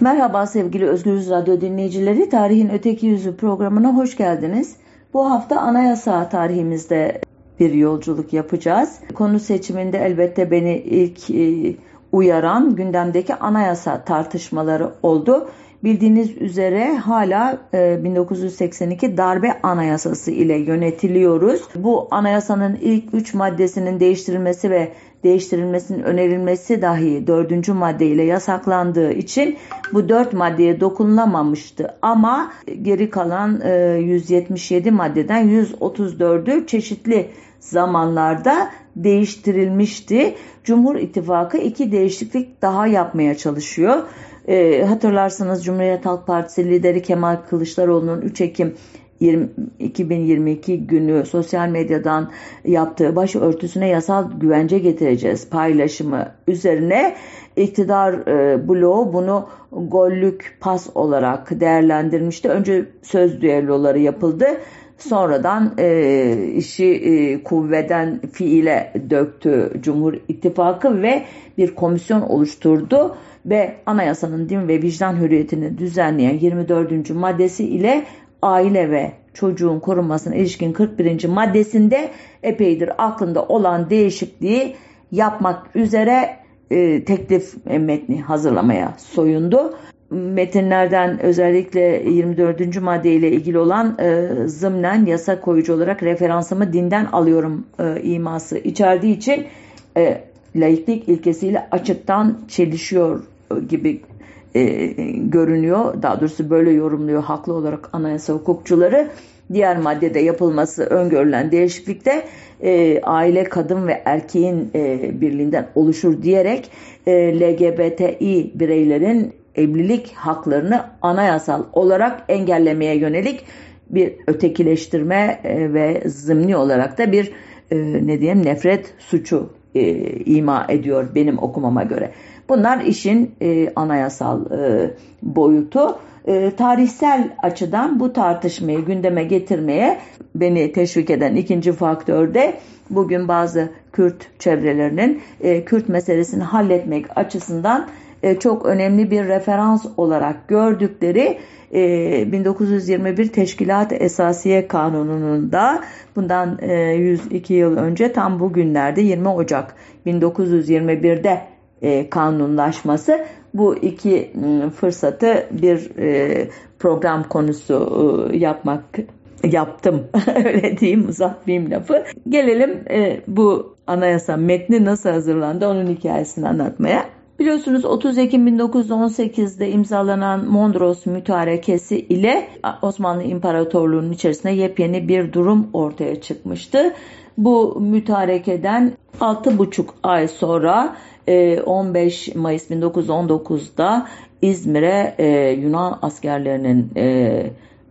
Merhaba sevgili Özgürüz Radyo dinleyicileri. Tarihin Öteki Yüzü programına hoş geldiniz. Bu hafta anayasa tarihimizde bir yolculuk yapacağız. Konu seçiminde elbette beni ilk e, uyaran gündemdeki anayasa tartışmaları oldu. Bildiğiniz üzere hala 1982 e, darbe anayasası ile yönetiliyoruz. Bu anayasanın ilk 3 maddesinin değiştirilmesi ve değiştirilmesinin önerilmesi dahi dördüncü maddeyle yasaklandığı için bu dört maddeye dokunulamamıştı. Ama geri kalan 177 e, maddeden 134'ü çeşitli zamanlarda değiştirilmişti. Cumhur İttifakı iki değişiklik daha yapmaya çalışıyor. E, hatırlarsınız Cumhuriyet Halk Partisi lideri Kemal Kılıçdaroğlu'nun 3 Ekim 20, 2022 günü sosyal medyadan yaptığı başörtüsüne yasal güvence getireceğiz paylaşımı üzerine iktidar e, bloğu bunu gollük pas olarak değerlendirmişti. Önce söz düelloları yapıldı. Sonradan e, işi e, kuvveden fiile döktü Cumhur İttifakı ve bir komisyon oluşturdu ve anayasanın din ve vicdan hürriyetini düzenleyen 24. maddesi ile aile ve çocuğun korunmasına ilişkin 41. maddesinde epeydir aklında olan değişikliği yapmak üzere e, teklif metni hazırlamaya soyundu. Metinlerden özellikle 24. madde ile ilgili olan e, zımnen yasa koyucu olarak referansımı dinden alıyorum e, iması içerdiği için e, laiklik ilkesiyle açıktan çelişiyor gibi e, görünüyor. Daha doğrusu böyle yorumluyor haklı olarak anayasa hukukçuları. Diğer maddede yapılması öngörülen değişiklikte e, aile kadın ve erkeğin e, birliğinden oluşur diyerek e, LGBTİ bireylerin evlilik haklarını anayasal olarak engellemeye yönelik bir ötekileştirme e, ve zımni olarak da bir e, ne diyeyim nefret suçu e, ima ediyor benim okumama göre. Bunlar işin e, anayasal e, boyutu. E, tarihsel açıdan bu tartışmayı gündeme getirmeye beni teşvik eden ikinci faktör de bugün bazı Kürt çevrelerinin e, Kürt meselesini halletmek açısından e, çok önemli bir referans olarak gördükleri 1921 e, Teşkilat Esasiye Kanunu'nun da bundan 102 e, yıl önce tam bugünlerde 20 Ocak 1921'de kanunlaşması bu iki fırsatı bir program konusu yapmak yaptım öyle diyeyim uzatmayayım lafı. Gelelim bu anayasa metni nasıl hazırlandı onun hikayesini anlatmaya. Biliyorsunuz 30 Ekim 1918'de imzalanan Mondros Mütarekesi ile Osmanlı İmparatorluğu'nun içerisinde yepyeni bir durum ortaya çıkmıştı. Bu mütarekeden 6,5 ay sonra 15 e, Mayıs 1919'da İzmir'e e, Yunan askerlerinin e,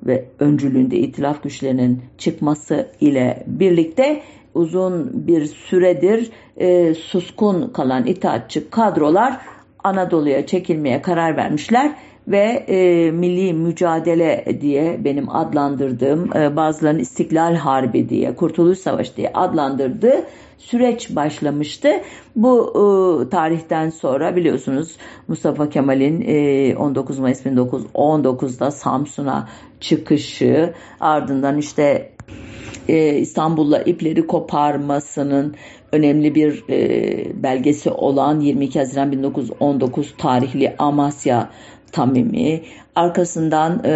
ve öncülüğünde itilaf güçlerinin çıkması ile birlikte uzun bir süredir e, suskun kalan itaatçı kadrolar Anadolu'ya çekilmeye karar vermişler ve e, milli mücadele diye benim adlandırdığım e, bazılarının İstiklal Harbi diye Kurtuluş Savaşı diye adlandırdığı süreç başlamıştı. Bu e, tarihten sonra biliyorsunuz Mustafa Kemal'in e, 19 Mayıs 1919'da Samsun'a çıkışı ardından işte e, İstanbul'la ipleri koparmasının önemli bir e, belgesi olan 22 Haziran 1919 tarihli Amasya Tamimi, arkasından e,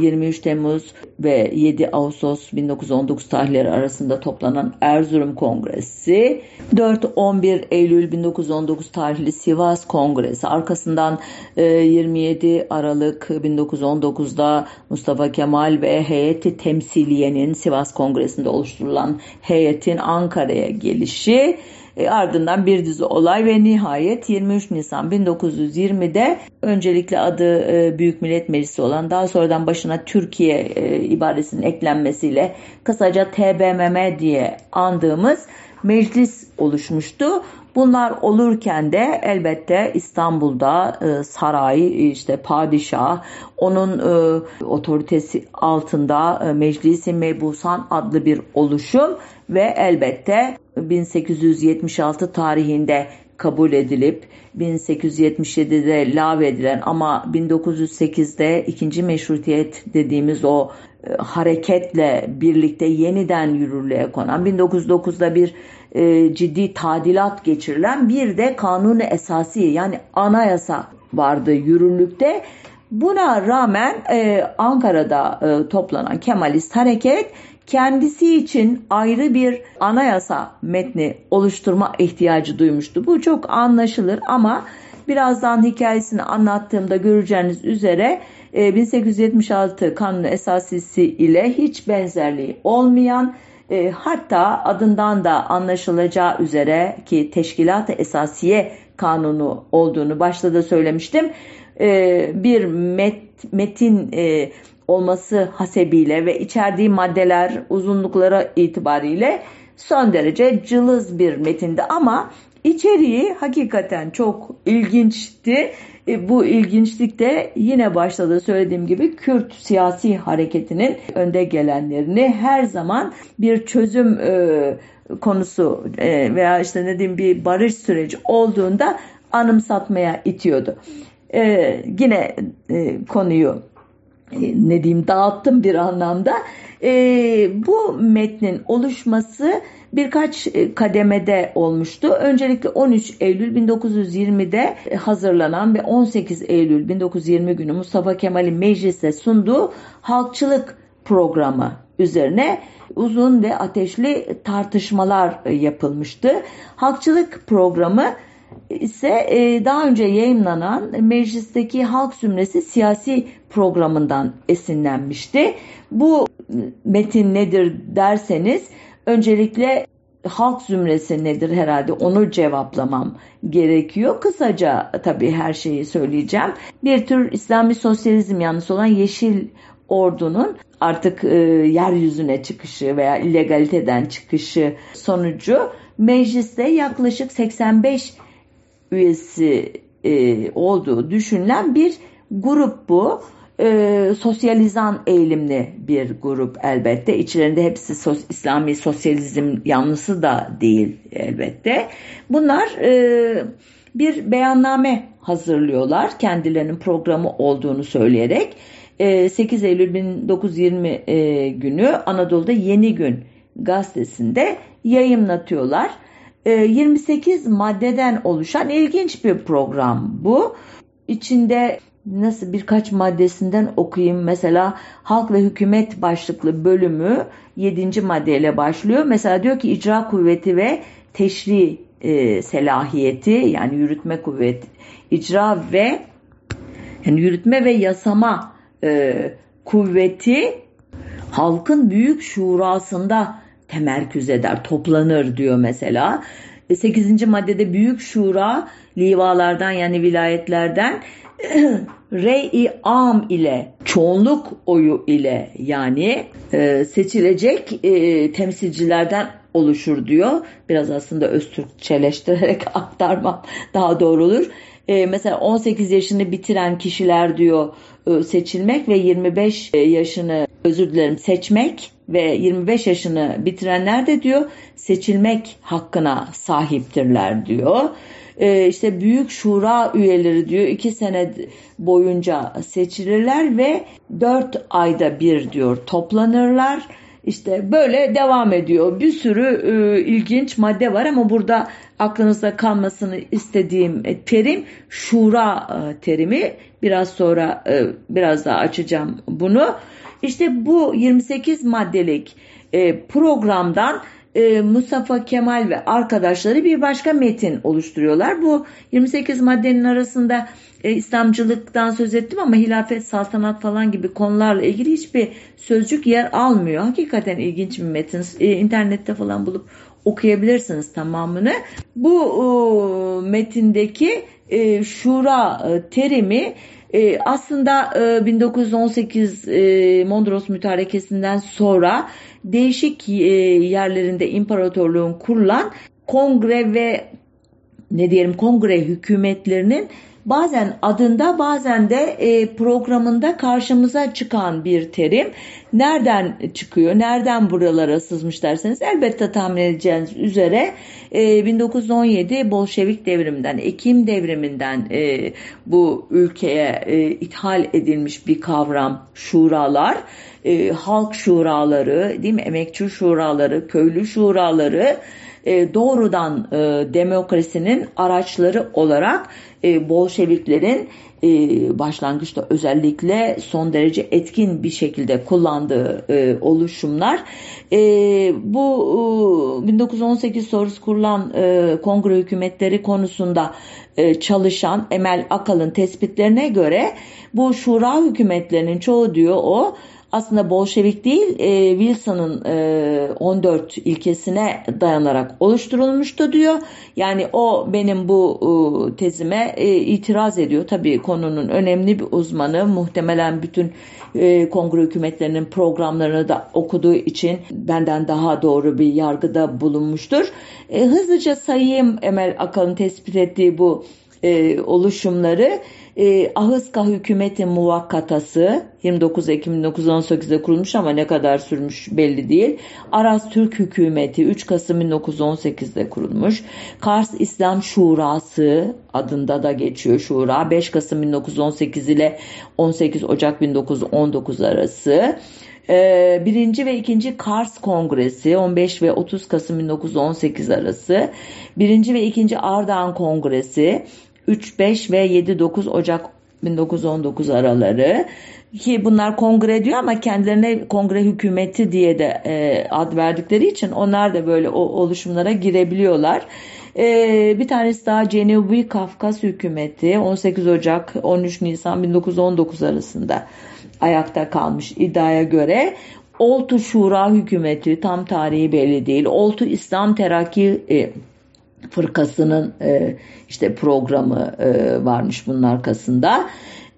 23 Temmuz ve 7 Ağustos 1919 tarihleri arasında toplanan Erzurum Kongresi, 4-11 Eylül 1919 tarihli Sivas Kongresi, arkasından e, 27 Aralık 1919'da Mustafa Kemal ve heyeti temsiliyenin Sivas Kongresi'nde oluşturulan heyetin Ankara'ya gelişi, e, ardından bir dizi olay ve nihayet 23 Nisan 1920'de öncelikle adı e, Büyük Millet Meclisi olan daha sonradan başına Türkiye e, ibaresinin eklenmesiyle kısaca TBMM diye andığımız meclis oluşmuştu. Bunlar olurken de elbette İstanbul'da e, saray, işte padişah, onun e, otoritesi altında e, Meclisi Mebusan adlı bir oluşum ve elbette 1876 tarihinde kabul edilip 1877'de lağvedilen ama 1908'de ikinci meşrutiyet dediğimiz o e, hareketle birlikte yeniden yürürlüğe konan 1909'da bir e, ciddi tadilat geçirilen bir de kanunu esası yani anayasa vardı yürürlükte. Buna rağmen e, Ankara'da e, toplanan Kemalist hareket kendisi için ayrı bir anayasa metni oluşturma ihtiyacı duymuştu. Bu çok anlaşılır ama birazdan hikayesini anlattığımda göreceğiniz üzere 1876 e, Kanunu Esasisi ile hiç benzerliği olmayan e, hatta adından da anlaşılacağı üzere ki Teşkilat-ı Esasiye Kanunu olduğunu başta da söylemiştim. E, bir met, metin e, olması hasebiyle ve içerdiği maddeler uzunluklara itibariyle son derece cılız bir metindi ama içeriği hakikaten çok ilginçti. E, bu ilginçlik de yine başta da söylediğim gibi Kürt siyasi hareketinin önde gelenlerini her zaman bir çözüm e, konusu e, veya işte ne diyeyim bir barış süreci olduğunda anımsatmaya itiyordu. Yine konuyu ne diyeyim dağıttım bir anlamda. E, bu metnin oluşması birkaç e, kademede olmuştu. Öncelikle 13 Eylül 1920'de hazırlanan ve 18 Eylül 1920 günü Mustafa Kemal'in meclise sunduğu halkçılık programı üzerine uzun ve ateşli tartışmalar yapılmıştı. Halkçılık programı ise e, daha önce yayınlanan meclisteki halk zümresi siyasi programından esinlenmişti. Bu metin nedir derseniz öncelikle halk zümresi nedir herhalde onu cevaplamam gerekiyor. Kısaca tabii her şeyi söyleyeceğim. Bir tür İslami sosyalizm yanlısı olan Yeşil Ordu'nun artık e, yeryüzüne çıkışı veya illegaliteden çıkışı sonucu mecliste yaklaşık 85 üyesi e, olduğu düşünülen bir grup bu. E, sosyalizan eğilimli bir grup elbette. İçlerinde hepsi sos, İslami sosyalizm yanlısı da değil elbette. Bunlar e, bir beyanname hazırlıyorlar kendilerinin programı olduğunu söyleyerek. E, 8 Eylül 1920 e, günü Anadolu'da Yeni Gün gazetesinde yayınlatıyorlar. 28 ee, maddeden oluşan ilginç bir program bu. İçinde nasıl birkaç maddesinden okuyayım. Mesela halk ve hükümet başlıklı bölümü 7. maddeyle başlıyor. Mesela diyor ki icra kuvveti ve teşri e, selahiyeti yani yürütme kuvveti, icra ve yani yürütme ve yasama e, kuvveti halkın büyük şurasında temerküz eder, toplanır diyor mesela. 8. E, maddede büyük şura livalardan yani vilayetlerden rey-i am ile çoğunluk oyu ile yani e, seçilecek e, temsilcilerden oluşur diyor. Biraz aslında Öztürkçeleştirerek aktarmam daha doğru olur. E, mesela 18 yaşını bitiren kişiler diyor e, seçilmek ve 25 e, yaşını özür dilerim seçmek ve 25 yaşını bitirenler de diyor seçilmek hakkına sahiptirler diyor. Ee, işte büyük şura üyeleri diyor iki sene boyunca seçilirler ve dört ayda bir diyor toplanırlar. İşte böyle devam ediyor. Bir sürü e, ilginç madde var ama burada aklınızda kalmasını istediğim terim şura e, terimi. Biraz sonra e, biraz daha açacağım bunu. İşte bu 28 maddelik e, programdan e, Mustafa Kemal ve arkadaşları bir başka metin oluşturuyorlar. Bu 28 maddenin arasında e, İslamcılıktan söz ettim ama hilafet, saltanat falan gibi konularla ilgili hiçbir sözcük yer almıyor. Hakikaten ilginç bir metin. E, internette falan bulup okuyabilirsiniz tamamını. Bu e, metindeki e, şura e, terimi e, aslında e, 1918 e, Mondros mütarekesinden sonra değişik e, yerlerinde imparatorluğun kurulan kongre ve ne diyelim kongre hükümetlerinin bazen adında bazen de e, programında karşımıza çıkan bir terim. Nereden çıkıyor, nereden buralara sızmış derseniz elbette tahmin edeceğiniz üzere e, 1917 Bolşevik devriminden, Ekim devriminden e, bu ülkeye e, ithal edilmiş bir kavram şuralar, e, halk şuraları, değil mi? Emekçi şuraları, köylü şuraları e, doğrudan e, demokrasinin araçları olarak e, Bolşeviklerin e, başlangıçta özellikle son derece etkin bir şekilde kullandığı e, oluşumlar. Bu e, 1918 sonrası kurulan kongre hükümetleri konusunda çalışan Emel Akal'ın tespitlerine göre bu şura hükümetlerinin çoğu diyor o aslında Bolşevik değil e, Wilson'ın e, 14 ilkesine dayanarak oluşturulmuştu diyor. Yani o benim bu e, tezime e, itiraz ediyor. Tabii konunun önemli bir uzmanı muhtemelen bütün e, kongre hükümetlerinin programlarını da okuduğu için benden daha doğru bir yargıda bulunmuştur. E, hızlıca sayayım Emel Akal'ın tespit ettiği bu e, oluşumları e, Ahıska Hükümeti Muvakkatası 29 Ekim 1918'de kurulmuş ama ne kadar sürmüş belli değil. Aras Türk Hükümeti 3 Kasım 1918'de kurulmuş. Kars İslam Şurası adında da geçiyor Şura 5 Kasım 1918 ile 18 Ocak 1919 arası. Ee, birinci ve ikinci Kars Kongresi 15 ve 30 Kasım 1918 arası. Birinci ve ikinci Ardahan Kongresi 3, 5 ve 7, 9 Ocak 1919 araları ki bunlar kongre diyor ama kendilerine kongre hükümeti diye de e, ad verdikleri için onlar da böyle o oluşumlara girebiliyorlar. E, bir tanesi daha Cenubi Kafkas hükümeti 18 Ocak 13 Nisan 1919 arasında ayakta kalmış iddiaya göre. Oltu Şura hükümeti tam tarihi belli değil. Oltu İslam Terakki e, fırkasının e, işte programı e, varmış bunun arkasında.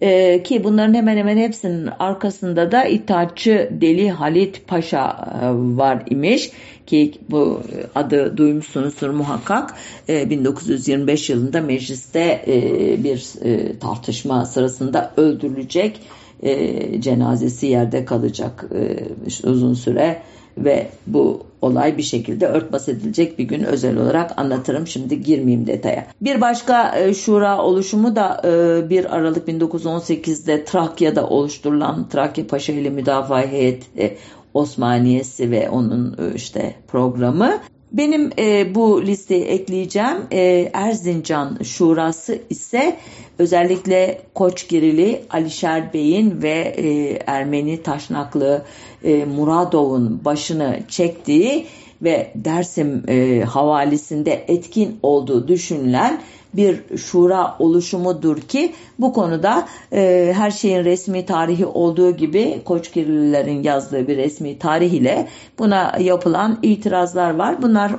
E, ki bunların hemen hemen hepsinin arkasında da İttihatçı Deli Halit Paşa e, var imiş ki bu adı duymuşsunuzdur muhakkak e, 1925 yılında mecliste e, bir e, tartışma sırasında öldürülecek e, cenazesi yerde kalacak e, uzun süre ve bu olay bir şekilde örtbas edilecek bir gün özel olarak anlatırım. Şimdi girmeyeyim detaya. Bir başka e, şura oluşumu da e, 1 Aralık 1918'de Trakya'da oluşturulan Trakya Paşa ile Müdafaa Heyeti Osmaniyesi ve onun e, işte programı. Benim e, bu listeye ekleyeceğim e, Erzincan Şurası ise özellikle Koçgirili Alişer Bey'in ve e, Ermeni Taşnaklı e, Muradov'un başını çektiği ve Dersim e, havalisinde etkin olduğu düşünülen bir şura oluşumudur ki bu konuda e, her şeyin resmi tarihi olduğu gibi Koçgirlilerin yazdığı bir resmi tarih ile buna yapılan itirazlar var. Bunlar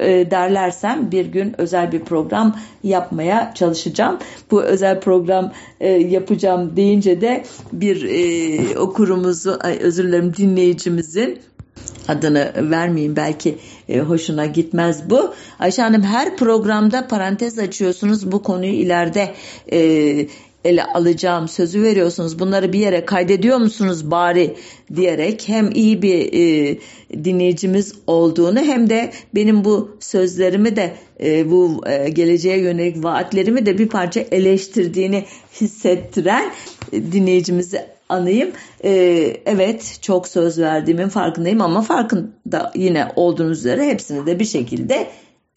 e, derlersem bir gün özel bir program yapmaya çalışacağım. Bu özel program e, yapacağım deyince de bir e, okurumuzu, özür dilerim dinleyicimizin adını vermeyeyim belki e, hoşuna gitmez bu. Ayşe Hanım her programda parantez açıyorsunuz bu konuyu ileride e, ele alacağım sözü veriyorsunuz bunları bir yere kaydediyor musunuz bari diyerek hem iyi bir e, dinleyicimiz olduğunu hem de benim bu sözlerimi de e, bu e, geleceğe yönelik vaatlerimi de bir parça eleştirdiğini hissettiren e, dinleyicimizi anayım. Ee, evet çok söz verdiğimin farkındayım ama farkında yine olduğunuz üzere hepsini de bir şekilde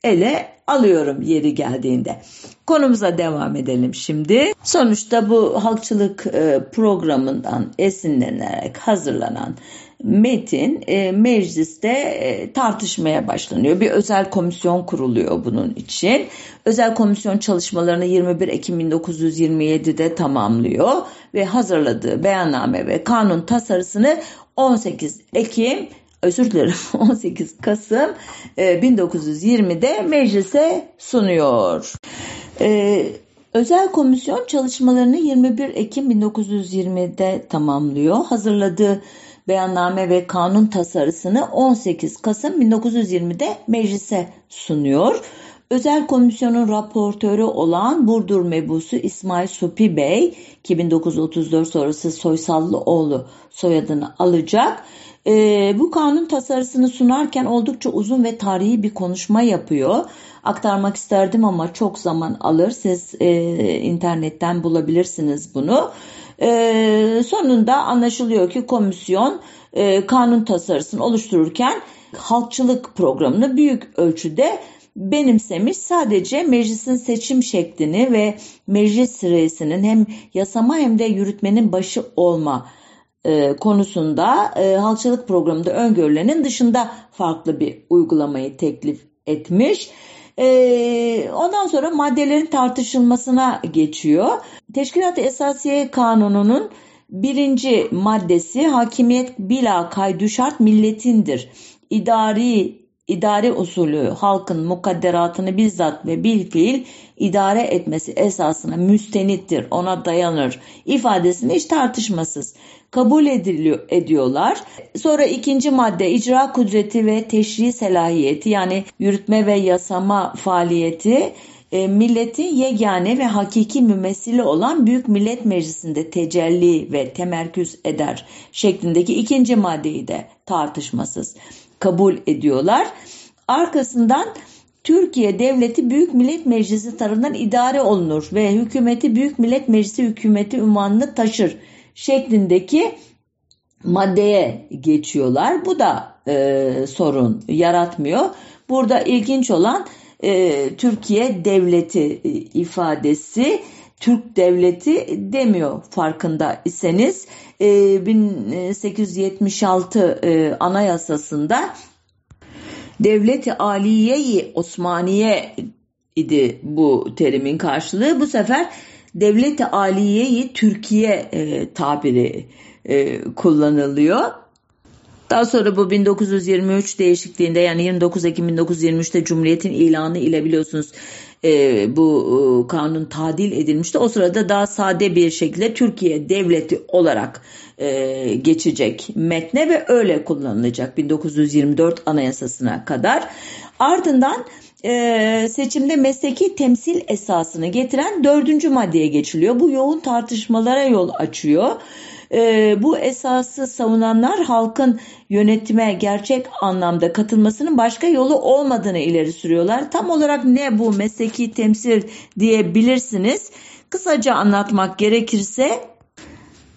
ele alıyorum yeri geldiğinde. Konumuza devam edelim şimdi. Sonuçta bu halkçılık e, programından esinlenerek hazırlanan metin e, mecliste e, tartışmaya başlanıyor. Bir özel komisyon kuruluyor bunun için. Özel komisyon çalışmalarını 21 Ekim 1927'de tamamlıyor ve hazırladığı beyanname ve kanun tasarısını 18 Ekim özür dilerim 18 Kasım 1920'de e, meclise sunuyor. Ee, özel komisyon çalışmalarını 21 Ekim 1920'de tamamlıyor. Hazırladığı beyanname ve kanun tasarısını 18 Kasım 1920'de meclise sunuyor. Özel komisyonun raportörü olan Burdur mebusu İsmail Supi Bey 2934 sonrası Soysallıoğlu soyadını alacak. E, bu kanun tasarısını sunarken oldukça uzun ve tarihi bir konuşma yapıyor. Aktarmak isterdim ama çok zaman alır. Siz e, internetten bulabilirsiniz bunu. E, sonunda anlaşılıyor ki komisyon e, kanun tasarısını oluştururken halkçılık programını büyük ölçüde benimsemiş. Sadece meclisin seçim şeklini ve meclis reisinin hem yasama hem de yürütmenin başı olma e, konusunda e, halkçılık programında öngörülenin dışında farklı bir uygulamayı teklif etmiş. E, ondan sonra maddelerin tartışılmasına geçiyor. Teşkilat Esasiye Kanunu'nun birinci maddesi hakimiyet bila kaydu şart milletindir. İdari idare usulü halkın mukadderatını bizzat ve bilfiil idare etmesi esasına müstenittir, ona dayanır ifadesini hiç tartışmasız kabul ediliyor, ediyorlar. Sonra ikinci madde icra kudreti ve teşri selahiyeti yani yürütme ve yasama faaliyeti e, milletin yegane ve hakiki mümessili olan Büyük Millet Meclisi'nde tecelli ve temerküz eder şeklindeki ikinci maddeyi de tartışmasız kabul ediyorlar. Arkasından Türkiye Devleti Büyük Millet Meclisi tarafından idare olunur ve hükümeti Büyük Millet Meclisi hükümeti ünvanını taşır şeklindeki maddeye geçiyorlar. Bu da e, sorun yaratmıyor. Burada ilginç olan e, Türkiye Devleti e, ifadesi Türk Devleti demiyor farkında iseniz. E, 1876 e, Anayasası'nda Devleti Aliye-i Osmaniye idi bu terimin karşılığı. Bu sefer Devleti Aliye-i Türkiye e, tabiri e, kullanılıyor. Daha sonra bu 1923 değişikliğinde yani 29 Ekim 1923'te Cumhuriyet'in ilanı ile biliyorsunuz e, bu e, kanun tadil edilmişti. O sırada daha sade bir şekilde Türkiye devleti olarak e, geçecek metne ve öyle kullanılacak 1924 anayasasına kadar. Ardından e, seçimde mesleki temsil esasını getiren dördüncü maddeye geçiliyor. Bu yoğun tartışmalara yol açıyor. E, bu esası savunanlar halkın yönetime gerçek anlamda katılmasının başka yolu olmadığını ileri sürüyorlar. Tam olarak ne bu mesleki temsil diyebilirsiniz. Kısaca anlatmak gerekirse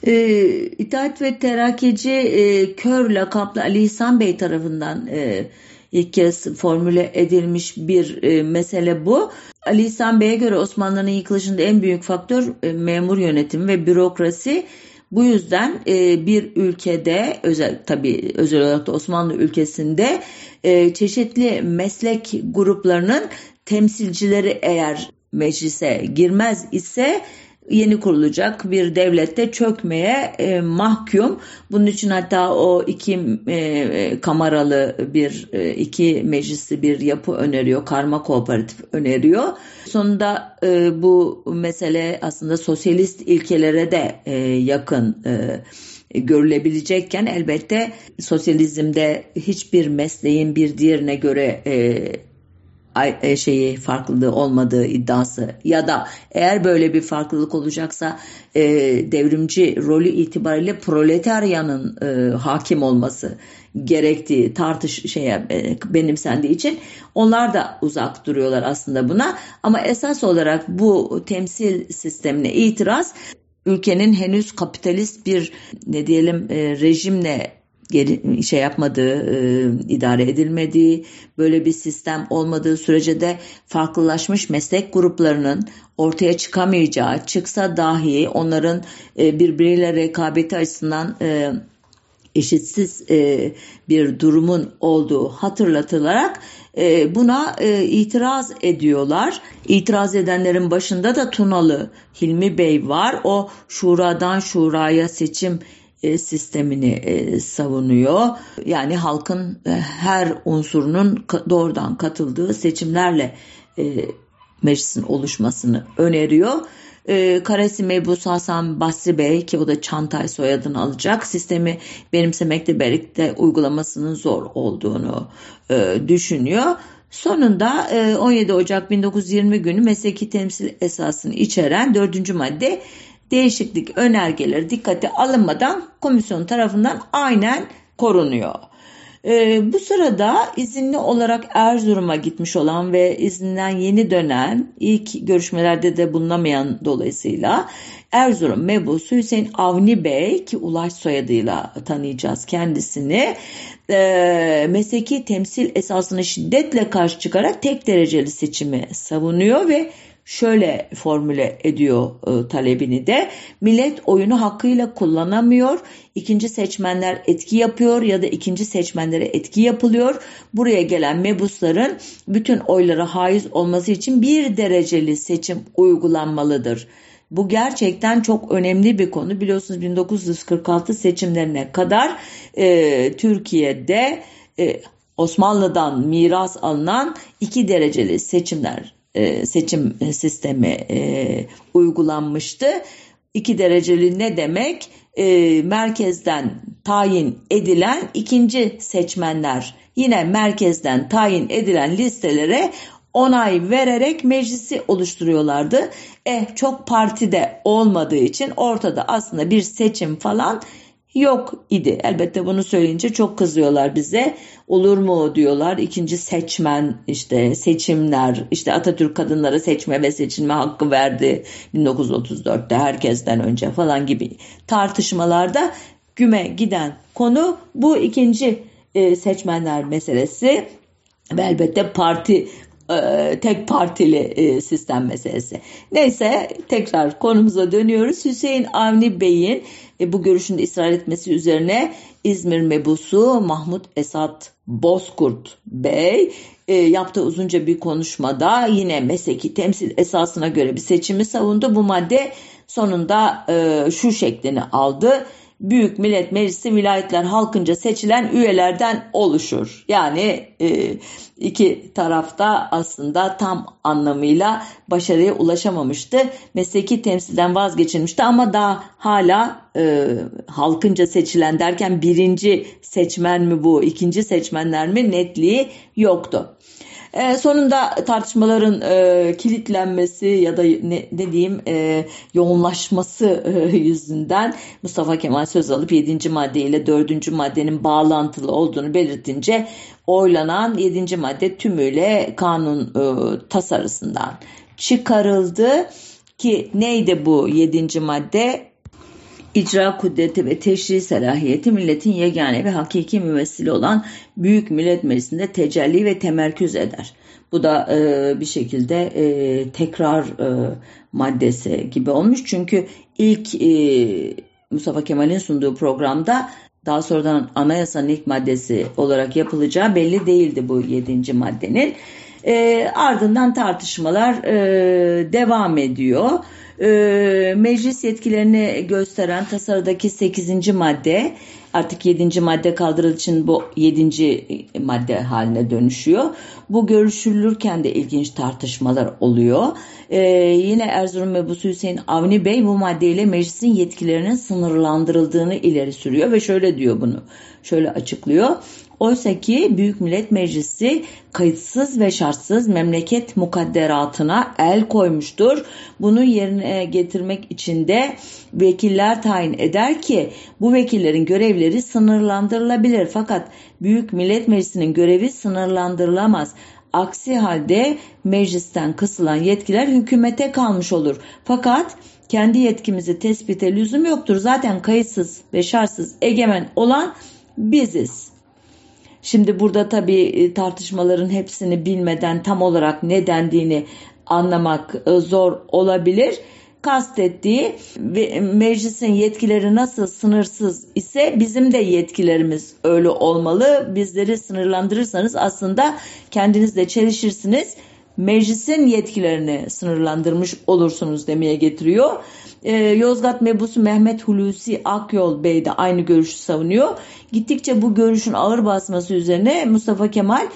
e, İttihat ve Terakkici e, Kör lakaplı Ali İhsan Bey tarafından e, ilk kez formüle edilmiş bir e, mesele bu. Ali İhsan Bey'e göre Osmanlı'nın yıkılışında en büyük faktör e, memur yönetimi ve bürokrasi. Bu yüzden e, bir ülkede özel tabi özel olarak da Osmanlı ülkesinde e, çeşitli meslek gruplarının temsilcileri eğer meclise girmez ise yeni kurulacak bir devlette çökmeye e, mahkum. Bunun için hatta o iki e, kamaralı bir e, iki meclisli bir yapı öneriyor. Karma kooperatif öneriyor. Sonunda e, bu mesele aslında sosyalist ilkelere de e, yakın e, görülebilecekken elbette sosyalizmde hiçbir mesleğin bir diğerine göre e, e, şeyi farklılığı olmadığı iddiası. Ya da eğer böyle bir farklılık olacaksa e, devrimci rolü itibariyle proletaryanın e, hakim olması gerektiği tartış şeye e, benimsendiği için onlar da uzak duruyorlar aslında buna. Ama esas olarak bu temsil sistemine itiraz ülkenin henüz kapitalist bir ne diyelim e, rejimle şey yapmadığı, e, idare edilmediği, böyle bir sistem olmadığı sürece de farklılaşmış meslek gruplarının ortaya çıkamayacağı, çıksa dahi onların e, birbiriyle rekabeti açısından e, eşitsiz e, bir durumun olduğu hatırlatılarak e, buna e, itiraz ediyorlar. İtiraz edenlerin başında da Tunalı Hilmi Bey var. O şuradan şuraya seçim sistemini e, savunuyor. Yani halkın e, her unsurunun doğrudan katıldığı seçimlerle meclisin oluşmasını öneriyor. Karesi Mebus Hasan Basri Bey ki o da Çantay soyadını alacak sistemi benimsemekle birlikte uygulamasının zor olduğunu düşünüyor. Sonunda 17 Ocak 1920 günü mesleki temsil esasını içeren dördüncü madde değişiklik önergeleri dikkate alınmadan komisyon tarafından aynen korunuyor. Ee, bu sırada izinli olarak Erzurum'a gitmiş olan ve izinden yeni dönen ilk görüşmelerde de bulunamayan dolayısıyla Erzurum mebusu Hüseyin Avni Bey ki Ulaş soyadıyla tanıyacağız kendisini e, mesleki temsil esasını şiddetle karşı çıkarak tek dereceli seçimi savunuyor ve şöyle formüle ediyor e, talebini de millet oyunu hakkıyla kullanamıyor ikinci seçmenler etki yapıyor ya da ikinci seçmenlere etki yapılıyor buraya gelen mebusların bütün oylara haiz olması için bir dereceli seçim uygulanmalıdır. Bu gerçekten çok önemli bir konu. Biliyorsunuz 1946 seçimlerine kadar e, Türkiye'de e, Osmanlı'dan miras alınan iki dereceli seçimler e, seçim sistemi e, uygulanmıştı. İki dereceli ne demek? E, merkezden tayin edilen ikinci seçmenler yine merkezden tayin edilen listelere onay vererek meclisi oluşturuyorlardı. Eh çok partide olmadığı için ortada aslında bir seçim falan yok idi. Elbette bunu söyleyince çok kızıyorlar bize. Olur mu diyorlar. İkinci seçmen işte seçimler işte Atatürk kadınlara seçme ve seçilme hakkı verdi 1934'te herkesten önce falan gibi tartışmalarda güme giden konu bu ikinci e, seçmenler meselesi ve elbette parti e, tek partili e, sistem meselesi. Neyse tekrar konumuza dönüyoruz. Hüseyin Avni Bey'in e, bu görüşünde ısrar etmesi üzerine İzmir mebusu Mahmut Esat Bozkurt Bey yaptığı uzunca bir konuşmada yine mesleki temsil esasına göre bir seçimi savundu. Bu madde sonunda şu şeklini aldı. Büyük Millet Meclisi vilayetler halkınca seçilen üyelerden oluşur. Yani e, iki tarafta aslında tam anlamıyla başarıya ulaşamamıştı. Mesleki temsilden vazgeçilmişti ama daha hala e, halkınca seçilen derken birinci seçmen mi bu, ikinci seçmenler mi netliği yoktu. E, sonunda tartışmaların e, kilitlenmesi ya da ne, ne diyeyim e, yoğunlaşması e, yüzünden Mustafa Kemal söz alıp 7. madde ile 4. maddenin bağlantılı olduğunu belirtince oylanan 7. madde tümüyle kanun e, tasarısından çıkarıldı ki neydi bu 7. madde? İcra kudreti ve teşri selahiyeti milletin yegane ve hakiki mümessili olan Büyük Millet Meclisi'nde tecelli ve temerküz eder. Bu da e, bir şekilde e, tekrar e, maddesi gibi olmuş. Çünkü ilk e, Mustafa Kemal'in sunduğu programda daha sonradan anayasanın ilk maddesi olarak yapılacağı belli değildi bu yedinci maddenin. E, ardından tartışmalar e, devam ediyor e, meclis yetkilerini gösteren tasarıdaki 8. madde artık 7. madde kaldırıldığı için bu 7. madde haline dönüşüyor. Bu görüşülürken de ilginç tartışmalar oluyor. Ee, yine Erzurum Mebusu Hüseyin Avni Bey bu maddeyle meclisin yetkilerinin sınırlandırıldığını ileri sürüyor ve şöyle diyor bunu. Şöyle açıklıyor. Oysa ki Büyük Millet Meclisi kayıtsız ve şartsız memleket mukadderatına el koymuştur. Bunu yerine getirmek için de vekiller tayin eder ki bu vekillerin görevleri sınırlandırılabilir. Fakat Büyük Millet Meclisi'nin görevi sınırlandırılamaz. Aksi halde meclisten kısılan yetkiler hükümete kalmış olur. Fakat kendi yetkimizi tespite lüzum yoktur. Zaten kayıtsız ve şartsız egemen olan biziz. Şimdi burada tabii e, tartışmaların hepsini bilmeden tam olarak ne dendiğini anlamak e, zor olabilir. Kastettiği ve meclisin yetkileri nasıl sınırsız ise bizim de yetkilerimiz öyle olmalı. Bizleri sınırlandırırsanız aslında kendinizle çelişirsiniz. Meclisin yetkilerini sınırlandırmış olursunuz demeye getiriyor. Ee, Yozgat mebusu Mehmet Hulusi Akyol Bey de aynı görüşü savunuyor. Gittikçe bu görüşün ağır basması üzerine Mustafa Kemal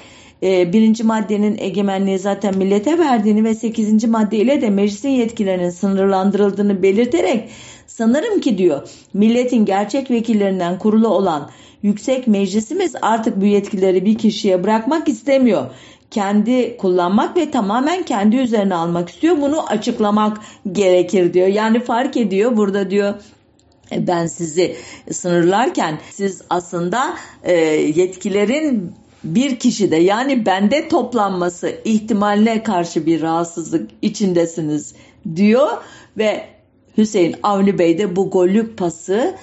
e, birinci maddenin egemenliği zaten millete verdiğini ve sekizinci maddeyle de meclisin yetkilerinin sınırlandırıldığını belirterek sanırım ki diyor milletin gerçek vekillerinden kurulu olan yüksek meclisimiz artık bu yetkileri bir kişiye bırakmak istemiyor kendi kullanmak ve tamamen kendi üzerine almak istiyor. Bunu açıklamak gerekir diyor. Yani fark ediyor burada diyor e, ben sizi sınırlarken siz aslında e, yetkilerin bir kişide yani bende toplanması ihtimaline karşı bir rahatsızlık içindesiniz diyor ve Hüseyin Avni Bey de bu gollük pası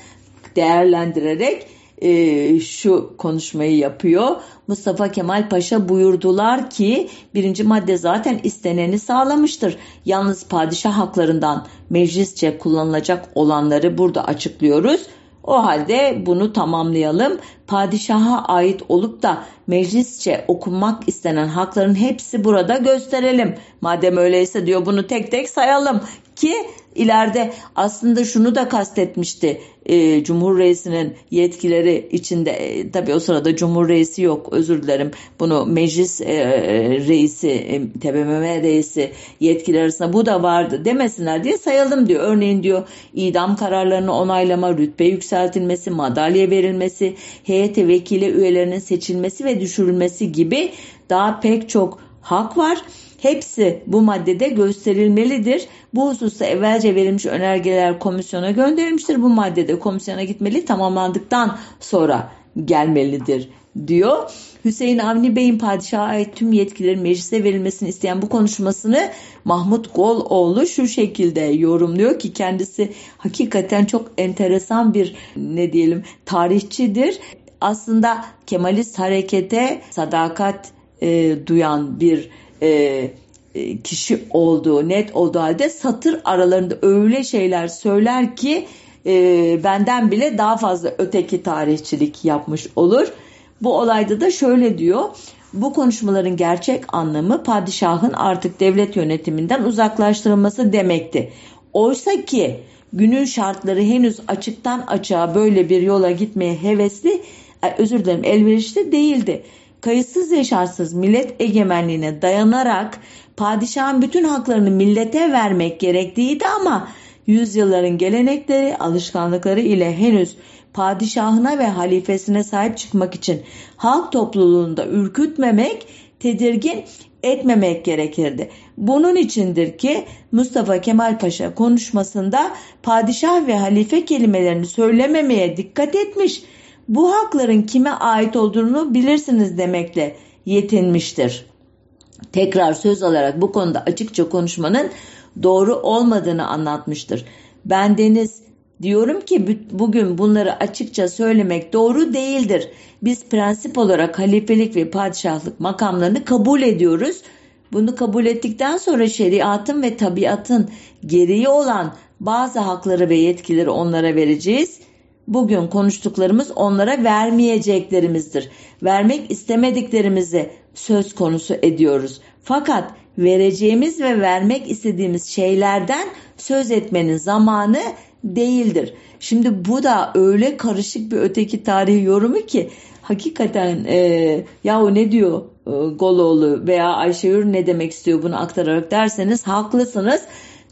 değerlendirerek e, şu konuşmayı yapıyor. Mustafa Kemal Paşa buyurdular ki birinci madde zaten isteneni sağlamıştır. Yalnız padişah haklarından meclisçe kullanılacak olanları burada açıklıyoruz. O halde bunu tamamlayalım. Padişaha ait olup da meclisçe okunmak istenen hakların hepsi burada gösterelim. Madem öyleyse diyor bunu tek tek sayalım ki ileride aslında şunu da kastetmişti e, Cumhur Reisi'nin yetkileri içinde e, tabii o sırada Cumhur Reisi yok özür dilerim bunu meclis e, reisi e, TBMM reisi yetkileri arasında bu da vardı demesinler diye sayalım diyor. Örneğin diyor idam kararlarını onaylama, rütbe yükseltilmesi, madalya verilmesi, heyet vekili üyelerinin seçilmesi ve düşürülmesi gibi daha pek çok hak var. Hepsi bu maddede gösterilmelidir. Bu hususta evvelce verilmiş önergeler komisyona gönderilmiştir. Bu maddede komisyona gitmeli tamamlandıktan sonra gelmelidir diyor. Hüseyin Avni Bey'in padişaha ait tüm yetkilerin meclise verilmesini isteyen bu konuşmasını Mahmut Goloğlu şu şekilde yorumluyor ki kendisi hakikaten çok enteresan bir ne diyelim tarihçidir. Aslında Kemalist harekete sadakat e, duyan bir e, e, kişi olduğu net olduğu halde satır aralarında öyle şeyler söyler ki e, benden bile daha fazla öteki tarihçilik yapmış olur. Bu olayda da şöyle diyor. Bu konuşmaların gerçek anlamı padişahın artık devlet yönetiminden uzaklaştırılması demekti. Oysa ki günün şartları henüz açıktan açığa böyle bir yola gitmeye hevesli, özür dilerim elverişli değildi kayıtsız yaşarsız millet egemenliğine dayanarak padişahın bütün haklarını millete vermek gerekliydi ama yüzyılların gelenekleri, alışkanlıkları ile henüz padişahına ve halifesine sahip çıkmak için halk topluluğunda ürkütmemek, tedirgin etmemek gerekirdi. Bunun içindir ki Mustafa Kemal Paşa konuşmasında padişah ve halife kelimelerini söylememeye dikkat etmiş bu hakların kime ait olduğunu bilirsiniz demekle yetinmiştir. Tekrar söz alarak bu konuda açıkça konuşmanın doğru olmadığını anlatmıştır. Ben Deniz diyorum ki bugün bunları açıkça söylemek doğru değildir. Biz prensip olarak halifelik ve padişahlık makamlarını kabul ediyoruz. Bunu kabul ettikten sonra şeriatın ve tabiatın gereği olan bazı hakları ve yetkileri onlara vereceğiz bugün konuştuklarımız onlara vermeyeceklerimizdir. Vermek istemediklerimizi söz konusu ediyoruz. Fakat vereceğimiz ve vermek istediğimiz şeylerden söz etmenin zamanı değildir. Şimdi bu da öyle karışık bir öteki tarihi yorumu ki hakikaten e, yahu ne diyor e, Goloğlu veya Ayşegül ne demek istiyor bunu aktararak derseniz haklısınız.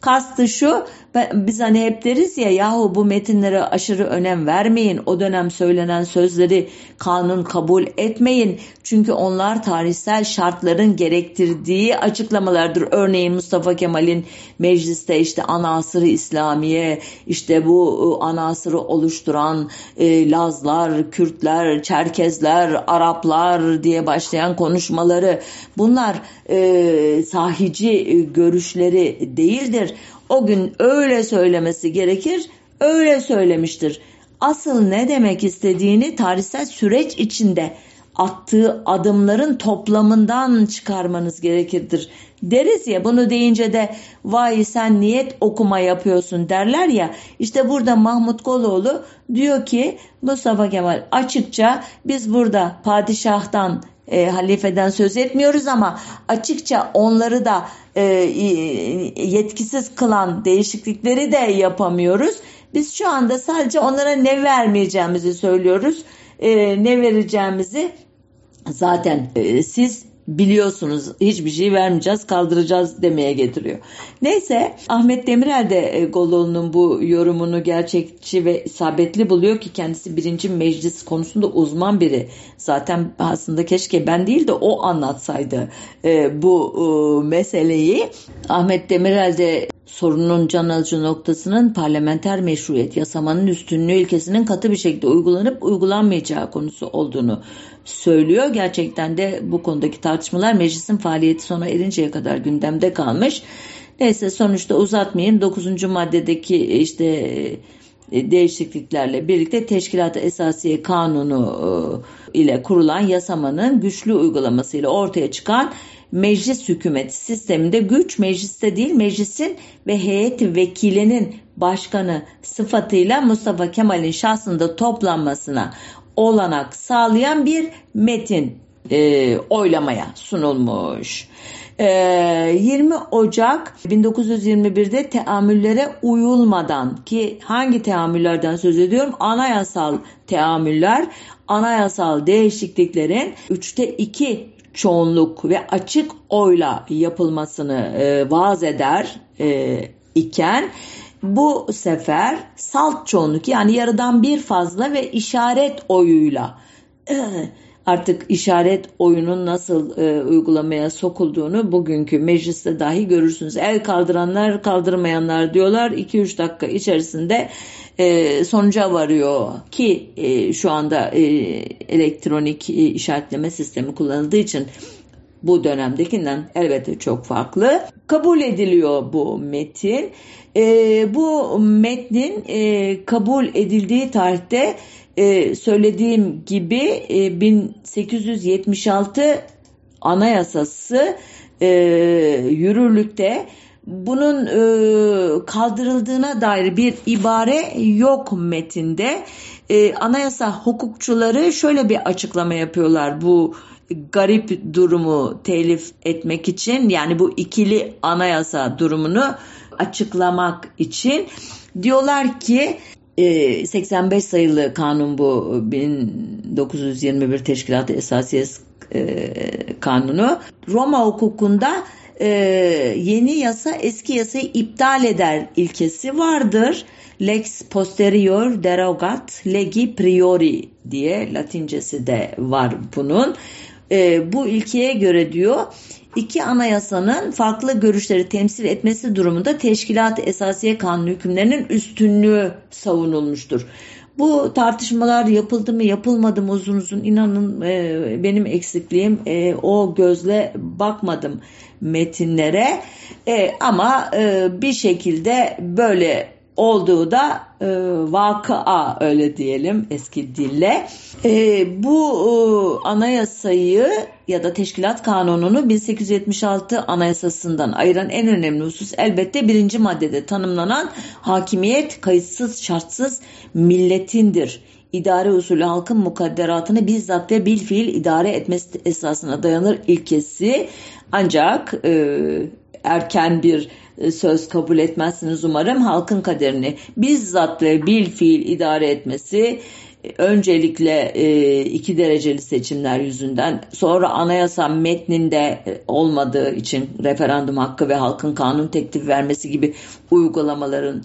Kastı şu biz hani hep deriz ya yahu bu metinlere aşırı önem vermeyin. O dönem söylenen sözleri kanun kabul etmeyin. Çünkü onlar tarihsel şartların gerektirdiği açıklamalardır. Örneğin Mustafa Kemal'in mecliste işte anasırı İslamiye, işte bu ıı, anasırı oluşturan e, Lazlar, Kürtler, Çerkezler, Araplar diye başlayan konuşmaları bunlar e, sahici e, görüşleri değildir. O gün öyle söylemesi gerekir, öyle söylemiştir. Asıl ne demek istediğini tarihsel süreç içinde attığı adımların toplamından çıkarmanız gerekirdir. Deriz ya bunu deyince de vay sen niyet okuma yapıyorsun derler ya işte burada Mahmut Goloğlu diyor ki Mustafa Kemal açıkça biz burada padişahtan e, halifeden söz etmiyoruz ama açıkça onları da e, yetkisiz kılan değişiklikleri de yapamıyoruz. Biz şu anda sadece onlara ne vermeyeceğimizi söylüyoruz. E, ne vereceğimizi zaten e, siz biliyorsunuz hiçbir şey vermeyeceğiz kaldıracağız demeye getiriyor. Neyse Ahmet Demirel de e, Goloğlu'nun bu yorumunu gerçekçi ve isabetli buluyor ki kendisi birinci meclis konusunda uzman biri. Zaten aslında keşke ben değil de o anlatsaydı e, bu e, meseleyi. Ahmet Demirel de sorunun can alıcı noktasının parlamenter meşruiyet yasamanın üstünlüğü ilkesinin katı bir şekilde uygulanıp uygulanmayacağı konusu olduğunu söylüyor. Gerçekten de bu konudaki tartışmalar meclisin faaliyeti sona erinceye kadar gündemde kalmış. Neyse sonuçta uzatmayayım. 9. maddedeki işte e, değişikliklerle birlikte Teşkilat-ı Esasiye Kanunu e, ile kurulan yasamanın güçlü uygulamasıyla ortaya çıkan meclis hükümeti sisteminde güç mecliste değil meclisin ve heyet vekilinin başkanı sıfatıyla Mustafa Kemal'in şahsında toplanmasına olanak sağlayan bir metin e, oylamaya sunulmuş. 20 ee, Ocak 1921'de teamüllere uyulmadan ki hangi teamüllerden söz ediyorum? Anayasal teamüller, anayasal değişikliklerin 3'te 2 çoğunluk ve açık oyla yapılmasını e, vaaz eder e, iken bu sefer salt çoğunluk yani yarıdan bir fazla ve işaret oyuyla artık işaret oyunun nasıl e, uygulamaya sokulduğunu bugünkü mecliste dahi görürsünüz. El kaldıranlar kaldırmayanlar diyorlar 2-3 dakika içerisinde e, sonuca varıyor ki e, şu anda e, elektronik e, işaretleme sistemi kullanıldığı için bu dönemdekinden elbette çok farklı. Kabul ediliyor bu metin. E, bu metnin e, kabul edildiği tarihte e, söylediğim gibi e, 1876 anayasası e, yürürlükte. Bunun e, kaldırıldığına dair bir ibare yok metinde. E, anayasa hukukçuları şöyle bir açıklama yapıyorlar bu garip durumu telif etmek için. Yani bu ikili anayasa durumunu açıklamak için. Diyorlar ki 85 e, sayılı kanun bu 1921 Teşkilatı Esasiye e, Kanunu Roma hukukunda e, yeni yasa eski yasayı iptal eder ilkesi vardır. Lex posterior derogat legi priori diye latincesi de var bunun. E, bu ilkeye göre diyor iki anayasanın farklı görüşleri temsil etmesi durumunda teşkilat esasiye kanunu hükümlerinin üstünlüğü savunulmuştur. Bu tartışmalar yapıldı mı yapılmadı mı uzun uzun inanın e, benim eksikliğim e, o gözle bakmadım metinlere e, ama e, bir şekilde böyle olduğu da e, vakıa öyle diyelim eski dille. E, bu e, anayasayı ya da teşkilat kanununu 1876 anayasasından ayıran en önemli husus elbette birinci maddede tanımlanan hakimiyet kayıtsız şartsız milletindir. İdare usulü halkın mukadderatını bizzat ve bilfiil idare etmesi esasına dayanır ilkesi ancak e, erken bir söz kabul etmezsiniz umarım. Halkın kaderini bizzat ve bil fiil idare etmesi e, öncelikle e, iki dereceli seçimler yüzünden sonra anayasa metninde olmadığı için referandum hakkı ve halkın kanun teklif vermesi gibi uygulamaların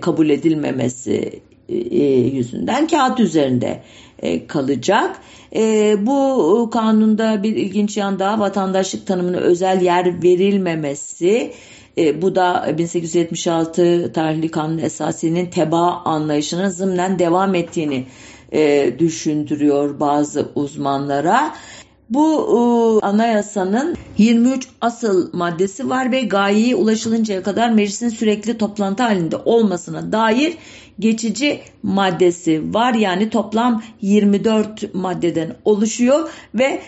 kabul edilmemesi yüzünden kağıt üzerinde kalacak. Bu kanunda bir ilginç yan daha vatandaşlık tanımına özel yer verilmemesi e, bu da 1876 tarihli kanun esasinin teba anlayışının zımnen devam ettiğini e, düşündürüyor bazı uzmanlara. Bu e, anayasanın 23 asıl maddesi var ve gayeye ulaşılıncaya kadar meclisin sürekli toplantı halinde olmasına dair geçici maddesi var. Yani toplam 24 maddeden oluşuyor ve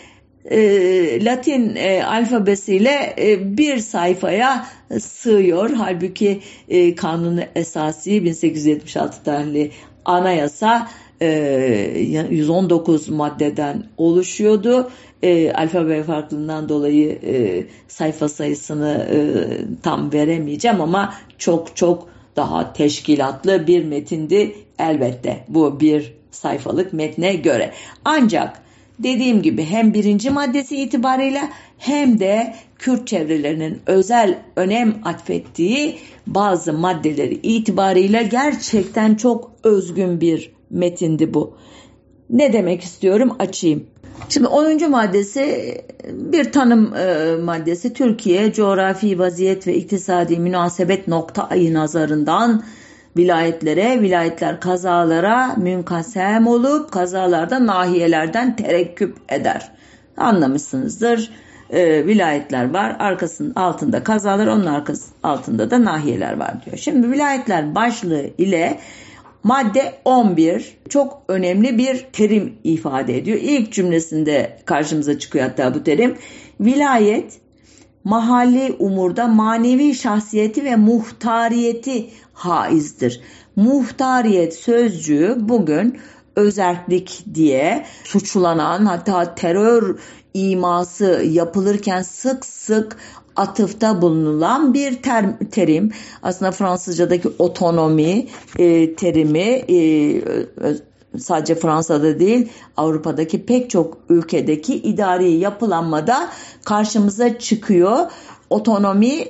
e, Latin e, alfabesiyle e, bir sayfaya sığıyor. Halbuki e, kanunu esası 1876 tarihli anayasa e, 119 maddeden oluşuyordu. E, alfabe farklılığından dolayı sayfa sayısını tam veremeyeceğim ama çok çok daha teşkilatlı bir metindi elbette bu bir sayfalık metne göre. Ancak dediğim gibi hem birinci maddesi itibariyle hem de Kürt çevrelerinin özel önem atfettiği bazı maddeleri itibariyle gerçekten çok özgün bir metindi bu. Ne demek istiyorum açayım. Şimdi 10. maddesi bir tanım e, maddesi Türkiye coğrafi vaziyet ve iktisadi münasebet nokta ayı nazarından vilayetlere, vilayetler kazalara münkasem olup kazalarda nahiyelerden terekküp eder. Anlamışsınızdır. E, vilayetler var. Arkasının altında kazalar, onun arkası altında da nahiyeler var diyor. Şimdi vilayetler başlığı ile Madde 11 çok önemli bir terim ifade ediyor. İlk cümlesinde karşımıza çıkıyor hatta bu terim. Vilayet mahalli umurda manevi şahsiyeti ve muhtariyeti haizdir. Muhtariyet sözcüğü bugün özerklik diye suçlanan hatta terör iması yapılırken sık sık atıfta bulunulan bir ter, terim. Aslında Fransızcadaki otonomi e, terimi e, sadece Fransa'da değil Avrupa'daki pek çok ülkedeki idari yapılanmada karşımıza çıkıyor. Otonomi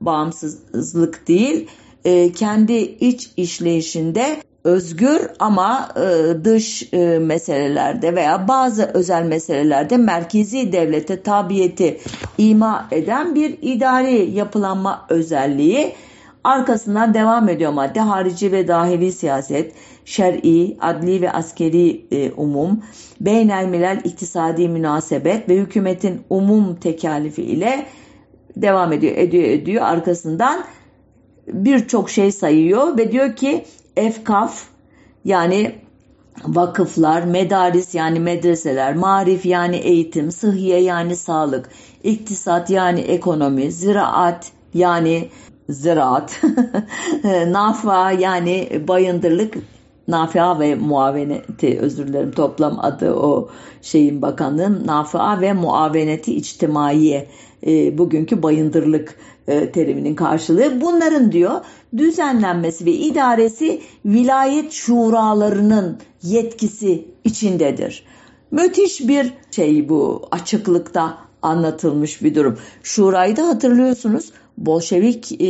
bağımsızlık değil e, kendi iç işleyişinde özgür ama e, dış e, meselelerde veya bazı özel meselelerde merkezi devlete tabiyeti ima eden bir idari yapılanma özelliği arkasından devam ediyor madde harici ve dahili siyaset, şer'i, adli ve askeri e, umum, beynelmilel iktisadi münasebet ve hükümetin umum tekalifi ile devam ediyor, ediyor, ediyor. Arkasından birçok şey sayıyor ve diyor ki efkaf yani vakıflar, medaris yani medreseler, marif yani eğitim, sıhhiye yani sağlık, iktisat yani ekonomi, ziraat yani ziraat, nafa yani bayındırlık, nafa ve muaveneti özür dilerim toplam adı o şeyin bakanlığın nafa ve muaveneti içtimaiye e, bugünkü bayındırlık e, teriminin karşılığı. Bunların diyor düzenlenmesi ve idaresi vilayet şuralarının yetkisi içindedir. Müthiş bir şey bu açıklıkta anlatılmış bir durum. Şurayı da hatırlıyorsunuz Bolşevik e,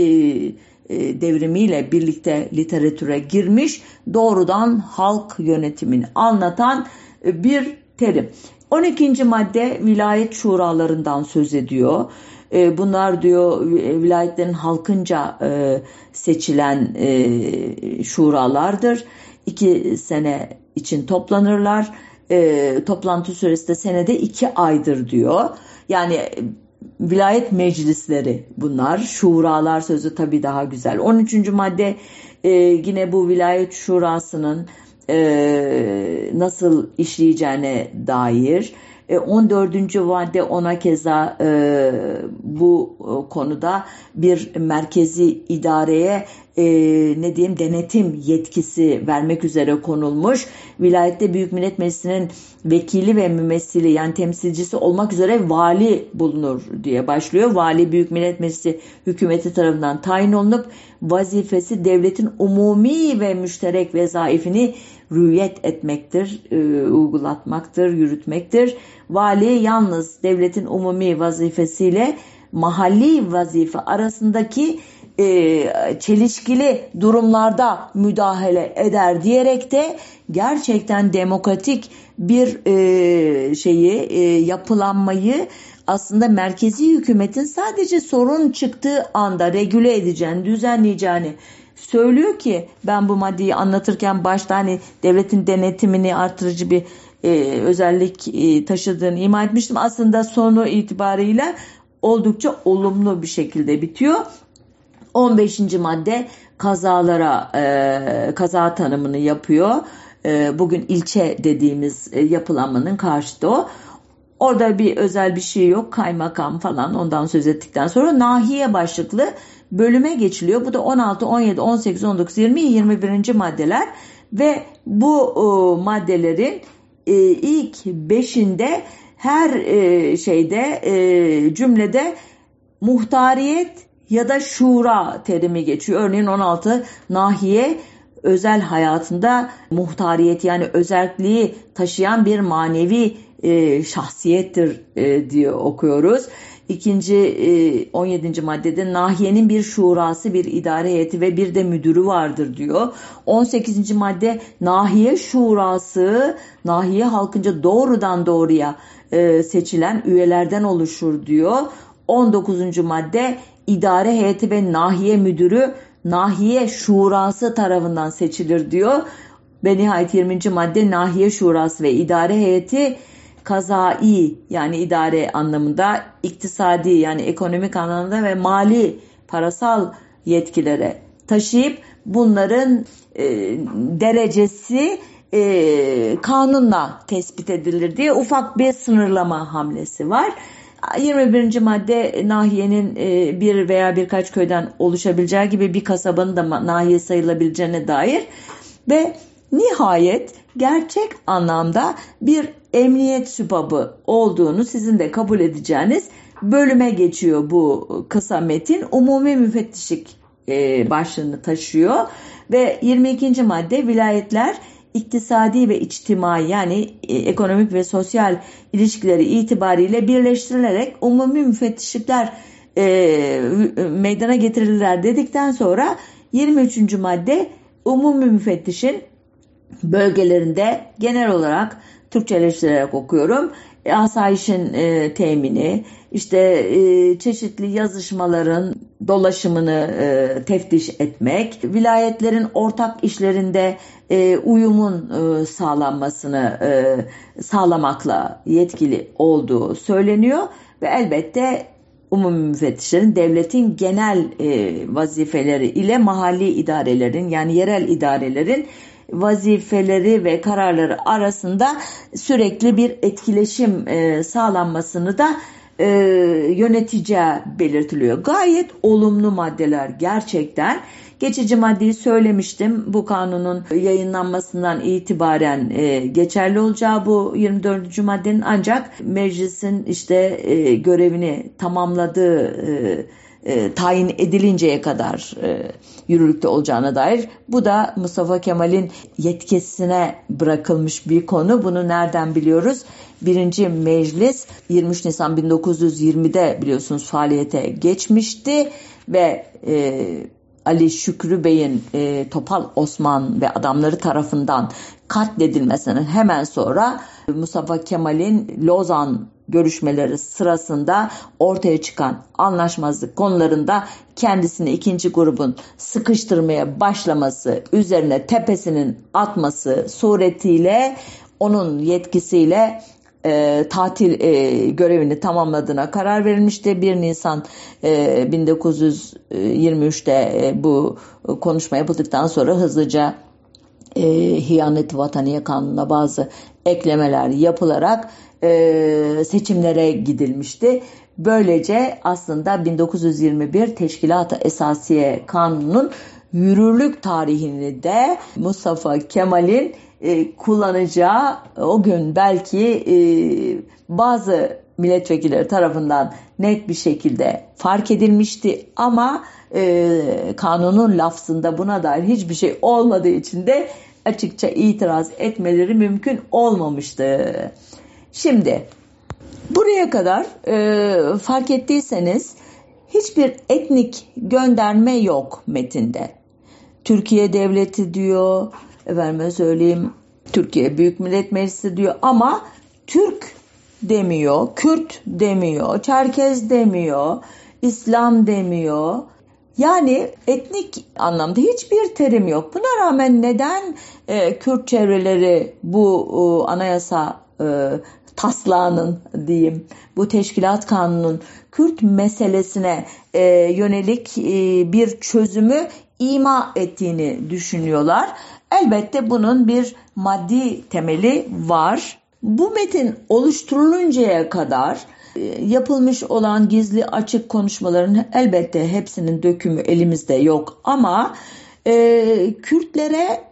e, devrimiyle birlikte literatüre girmiş doğrudan halk yönetimini anlatan e, bir terim. 12. madde vilayet şuralarından söz ediyor. E, bunlar diyor vilayetlerin halkınca e, seçilen e, şuralardır. İki sene için toplanırlar. Toplantı süresi de senede iki aydır diyor. Yani vilayet meclisleri bunlar. Şuralar sözü tabii daha güzel. 13. madde yine bu vilayet şurasının nasıl işleyeceğine dair 14. E, madde ona keza e, bu e, konuda bir merkezi idareye e, ne diyeyim denetim yetkisi vermek üzere konulmuş. Vilayette Büyük Millet Meclisi'nin vekili ve mümessili yani temsilcisi olmak üzere vali bulunur diye başlıyor. Vali Büyük Millet Meclisi hükümeti tarafından tayin olunup vazifesi devletin umumi ve müşterek vezaifini rüyet etmektir, e, uygulatmaktır, yürütmektir. Vali yalnız devletin umumi vazifesiyle mahalli vazife arasındaki e, çelişkili durumlarda müdahale eder diyerek de gerçekten demokratik bir e, şeyi e, yapılanmayı aslında merkezi hükümetin sadece sorun çıktığı anda regüle edeceğini, düzenleyeceğini söylüyor ki ben bu maddeyi anlatırken başta hani devletin denetimini artırıcı bir e, özellik e, taşıdığını ima etmiştim. Aslında sonu itibarıyla oldukça olumlu bir şekilde bitiyor. 15. madde kazalara e, kaza tanımını yapıyor. E, bugün ilçe dediğimiz e, yapılanmanın karşıtı o. Orada bir özel bir şey yok. Kaymakam falan ondan söz ettikten sonra nahiye başlıklı bölüme geçiliyor. Bu da 16, 17, 18, 19, 20, 21. maddeler ve bu o, maddelerin e, ilk beşinde her e, şeyde e, cümlede muhtariyet ya da şura terimi geçiyor. Örneğin 16 nahiye özel hayatında muhtariyet yani özelliği taşıyan bir manevi e, şahsiyettir e, diye okuyoruz. İkinci 17. E, maddede nahiyenin bir şurası, bir idare heyeti ve bir de müdürü vardır diyor. 18. madde nahiye şurası, nahiye halkınca doğrudan doğruya e, seçilen üyelerden oluşur diyor. 19. madde idare heyeti ve nahiye müdürü nahiye şurası tarafından seçilir diyor. Ve nihayet 20. madde nahiye şurası ve idare heyeti kazai yani idare anlamında iktisadi yani ekonomik anlamda ve mali parasal yetkilere taşıyıp bunların e, derecesi e, kanunla tespit edilir diye ufak bir sınırlama hamlesi var. 21. madde nahiyenin e, bir veya birkaç köyden oluşabileceği gibi bir kasabanın da nahiye sayılabileceğine dair ve nihayet gerçek anlamda bir emniyet sübabı olduğunu sizin de kabul edeceğiniz bölüme geçiyor bu kısa metin. Umumi müfettişlik e, başlığını taşıyor ve 22. madde vilayetler iktisadi ve içtimai yani e, ekonomik ve sosyal ilişkileri itibariyle birleştirilerek umumi müfettişlikler e, meydana getirirler dedikten sonra 23. madde umumi müfettişin bölgelerinde genel olarak Türkçeleştirerek okuyorum. Asayişin e, temini, işte e, çeşitli yazışmaların dolaşımını e, teftiş etmek, vilayetlerin ortak işlerinde e, uyumun e, sağlanmasını e, sağlamakla yetkili olduğu söyleniyor ve elbette umumi müfettişlerin devletin genel e, vazifeleri ile mahalli idarelerin yani yerel idarelerin vazifeleri ve kararları arasında sürekli bir etkileşim e, sağlanmasını da e, yöneteceği belirtiliyor. Gayet olumlu maddeler gerçekten. Geçici maddeyi söylemiştim. Bu kanunun yayınlanmasından itibaren e, geçerli olacağı bu 24. maddenin ancak meclisin işte e, görevini tamamladığı e, e, tayin edilinceye kadar e, yürürlükte olacağına dair. Bu da Mustafa Kemal'in yetkisine bırakılmış bir konu. Bunu nereden biliyoruz? Birinci meclis 23 Nisan 1920'de biliyorsunuz faaliyete geçmişti ve e, Ali Şükrü Bey'in e, Topal Osman ve adamları tarafından katledilmesinin hemen sonra Mustafa Kemal'in Lozan görüşmeleri sırasında ortaya çıkan anlaşmazlık konularında kendisini ikinci grubun sıkıştırmaya başlaması, üzerine tepesinin atması suretiyle onun yetkisiyle e, tatil e, görevini tamamladığına karar verilmişti. 1 Nisan e, 1923'te e, bu konuşma yapıldıktan sonra hızlıca e, Hiyanet Vataniye Kanunu'na bazı eklemeler yapılarak e, seçimlere gidilmişti. Böylece aslında 1921 Teşkilat-ı Esasiye Kanunu'nun yürürlük tarihini de Mustafa Kemal'in e, kullanacağı o gün belki e, bazı milletvekilleri tarafından net bir şekilde fark edilmişti ama e, kanunun lafzında buna dair hiçbir şey olmadığı için de açıkça itiraz etmeleri mümkün olmamıştı. Şimdi buraya kadar e, fark ettiyseniz hiçbir etnik gönderme yok metinde. Türkiye devleti diyor, efendime söyleyeyim Türkiye Büyük Millet Meclisi diyor ama Türk demiyor, Kürt demiyor, Çerkez demiyor, İslam demiyor. Yani etnik anlamda hiçbir terim yok. Buna rağmen neden e, Kürt çevreleri bu e, anayasa e, taslağının diyeyim bu teşkilat kanunun Kürt meselesine e, yönelik e, bir çözümü ima ettiğini düşünüyorlar. Elbette bunun bir maddi temeli var. Bu metin oluşturuluncaya kadar e, yapılmış olan gizli açık konuşmaların elbette hepsinin dökümü elimizde yok ama e, Kürtlere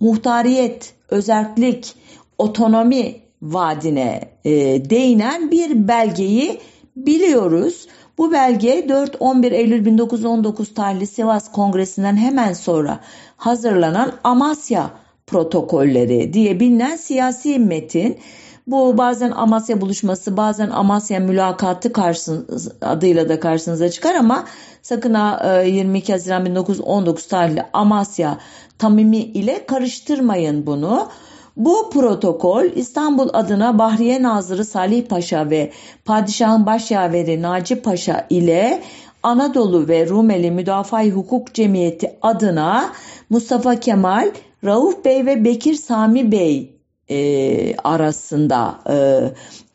muhtariyet, özellik, otonomi vaadine e, değinen bir belgeyi biliyoruz. Bu belge 4-11 Eylül 1919 tarihli Sivas Kongresi'nden hemen sonra hazırlanan Amasya protokolleri diye bilinen siyasi metin. Bu bazen Amasya buluşması, bazen Amasya mülakatı karşınız, adıyla da karşınıza çıkar ama sakın ha 22 Haziran 1919 tarihli Amasya Tamimi ile karıştırmayın bunu. Bu protokol İstanbul adına Bahriye Nazırı Salih Paşa ve Padişahın Başyaveri Naci Paşa ile Anadolu ve Rumeli Müdafaa Hukuk Cemiyeti adına Mustafa Kemal, Rauf Bey ve Bekir Sami Bey e, arasında e,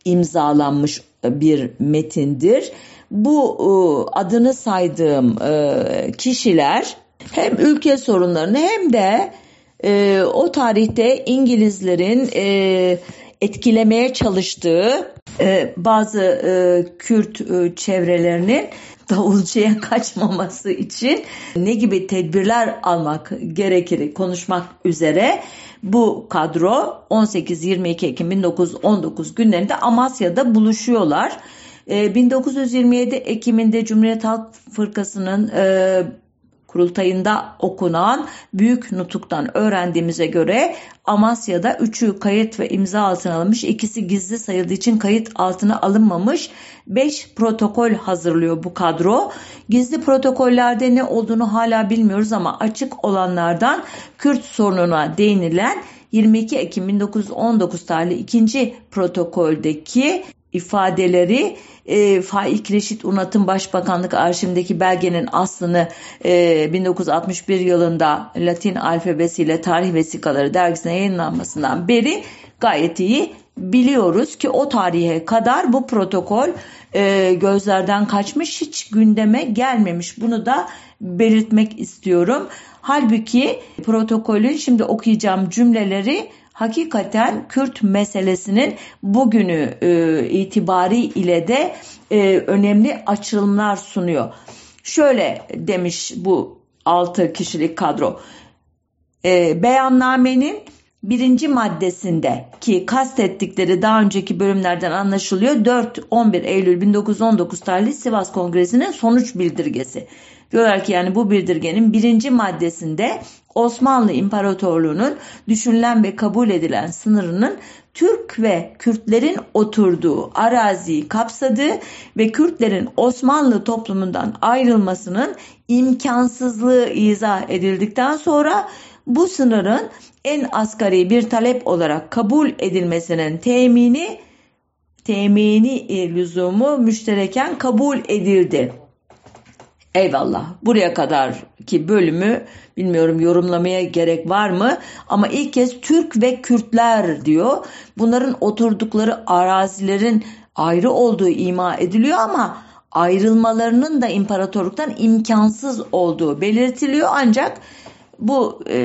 imzalanmış bir metindir. Bu e, adını saydığım e, kişiler hem ülke sorunlarını hem de e, o tarihte İngilizlerin e, etkilemeye çalıştığı e, bazı e, Kürt e, çevrelerinin davulcuya kaçmaması için ne gibi tedbirler almak gerekir konuşmak üzere bu kadro 18-22 Ekim 1919 günlerinde Amasya'da buluşuyorlar. 1927 Ekim'inde Cumhuriyet Halk Fırkası'nın kurultayında okunan büyük nutuktan öğrendiğimize göre Amasya'da üçü kayıt ve imza altına alınmış, ikisi gizli sayıldığı için kayıt altına alınmamış. Beş protokol hazırlıyor bu kadro. Gizli protokollerde ne olduğunu hala bilmiyoruz ama açık olanlardan Kürt sorununa değinilen 22 Ekim 1919 tarihli ikinci protokoldeki ifadeleri e, Faik Reşit Unat'ın Başbakanlık arşivindeki belgenin aslını e, 1961 yılında Latin alfabesiyle tarih vesikaları dergisine yayınlanmasından beri gayet iyi biliyoruz ki o tarihe kadar bu protokol e, gözlerden kaçmış hiç gündeme gelmemiş. Bunu da belirtmek istiyorum. Halbuki protokolün şimdi okuyacağım cümleleri hakikaten Kürt meselesinin bugünü e, itibari de e, önemli açılımlar sunuyor. Şöyle demiş bu 6 kişilik kadro. E, beyannamenin birinci maddesinde ki kastettikleri daha önceki bölümlerden anlaşılıyor 4-11 Eylül 1919 tarihli Sivas Kongresi'nin sonuç bildirgesi. Diyorlar ki yani bu bildirgenin birinci maddesinde Osmanlı İmparatorluğu'nun düşünülen ve kabul edilen sınırının Türk ve Kürtlerin oturduğu araziyi kapsadığı ve Kürtlerin Osmanlı toplumundan ayrılmasının imkansızlığı izah edildikten sonra bu sınırın en asgari bir talep olarak kabul edilmesinin temini temini lüzumu müştereken kabul edildi. Eyvallah. Buraya kadar ki bölümü bilmiyorum yorumlamaya gerek var mı ama ilk kez Türk ve Kürtler diyor. Bunların oturdukları arazilerin ayrı olduğu ima ediliyor ama ayrılmalarının da imparatorluktan imkansız olduğu belirtiliyor ancak bu e,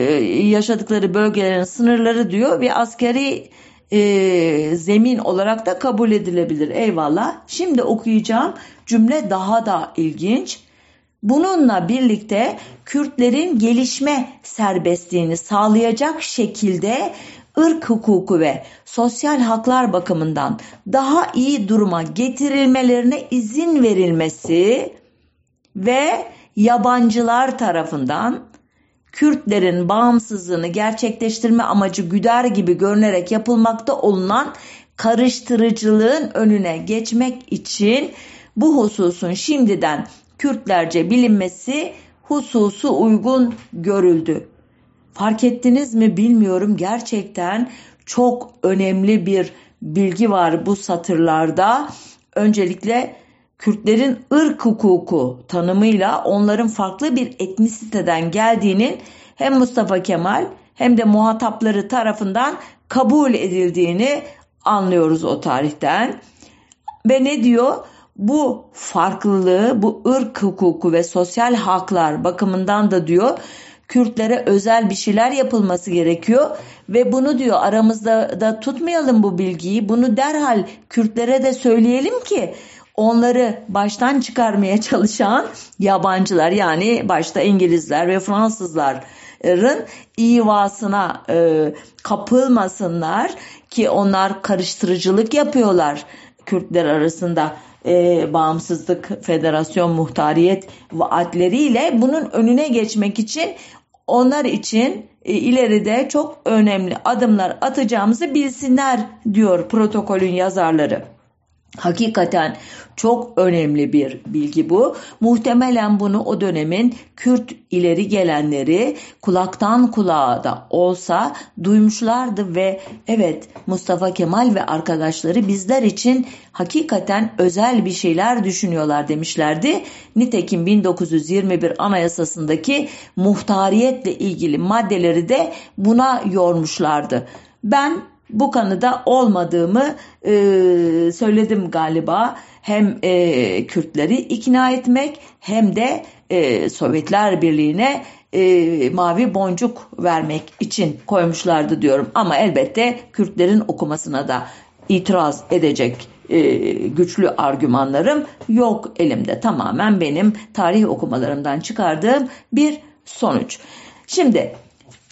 yaşadıkları bölgelerin sınırları diyor bir askeri e, zemin olarak da kabul edilebilir. Eyvallah. Şimdi okuyacağım cümle daha da ilginç. Bununla birlikte Kürtlerin gelişme serbestliğini sağlayacak şekilde ırk hukuku ve sosyal haklar bakımından daha iyi duruma getirilmelerine izin verilmesi ve yabancılar tarafından Kürtlerin bağımsızlığını gerçekleştirme amacı güder gibi görünerek yapılmakta olunan karıştırıcılığın önüne geçmek için bu hususun şimdiden Kürtlerce bilinmesi hususu uygun görüldü. Fark ettiniz mi bilmiyorum gerçekten çok önemli bir bilgi var bu satırlarda. Öncelikle Kürtlerin ırk hukuku tanımıyla onların farklı bir etnisiteden geldiğinin hem Mustafa Kemal hem de muhatapları tarafından kabul edildiğini anlıyoruz o tarihten. Ve ne diyor? Bu farklılığı, bu ırk hukuku ve sosyal haklar bakımından da diyor Kürtlere özel bir şeyler yapılması gerekiyor ve bunu diyor aramızda da tutmayalım bu bilgiyi. Bunu derhal Kürtlere de söyleyelim ki onları baştan çıkarmaya çalışan yabancılar yani başta İngilizler ve Fransızların ivasına e, kapılmasınlar ki onlar karıştırıcılık yapıyorlar Kürtler arasında e, bağımsızlık, federasyon, muhtariyet vaatleriyle bunun önüne geçmek için onlar için e, ileride çok önemli adımlar atacağımızı bilsinler diyor protokolün yazarları. Hakikaten çok önemli bir bilgi bu. Muhtemelen bunu o dönemin Kürt ileri gelenleri kulaktan kulağa da olsa duymuşlardı ve evet Mustafa Kemal ve arkadaşları bizler için hakikaten özel bir şeyler düşünüyorlar demişlerdi. Nitekim 1921 Anayasası'ndaki muhtariyetle ilgili maddeleri de buna yormuşlardı. Ben bu kanıda olmadığımı e, söyledim galiba. Hem e, Kürtleri ikna etmek hem de e, Sovyetler Birliği'ne e, mavi boncuk vermek için koymuşlardı diyorum. Ama elbette Kürtlerin okumasına da itiraz edecek e, güçlü argümanlarım yok elimde. Tamamen benim tarih okumalarımdan çıkardığım bir sonuç. Şimdi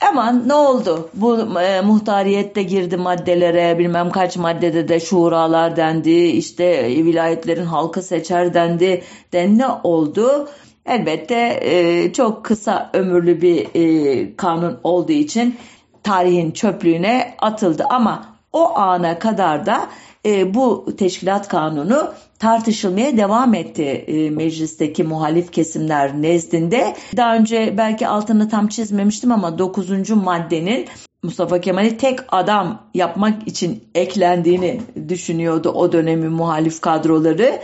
Aman ne oldu? Bu e, muhtariyette girdi maddelere bilmem kaç maddede de şuralar dendi işte vilayetlerin halkı seçer dendi de ne oldu? Elbette e, çok kısa ömürlü bir e, kanun olduğu için tarihin çöplüğüne atıldı ama o ana kadar da e, bu teşkilat kanunu tartışılmaya devam etti e, meclisteki muhalif kesimler nezdinde. Daha önce belki altını tam çizmemiştim ama 9. maddenin Mustafa Kemal'i tek adam yapmak için eklendiğini düşünüyordu o dönemin muhalif kadroları.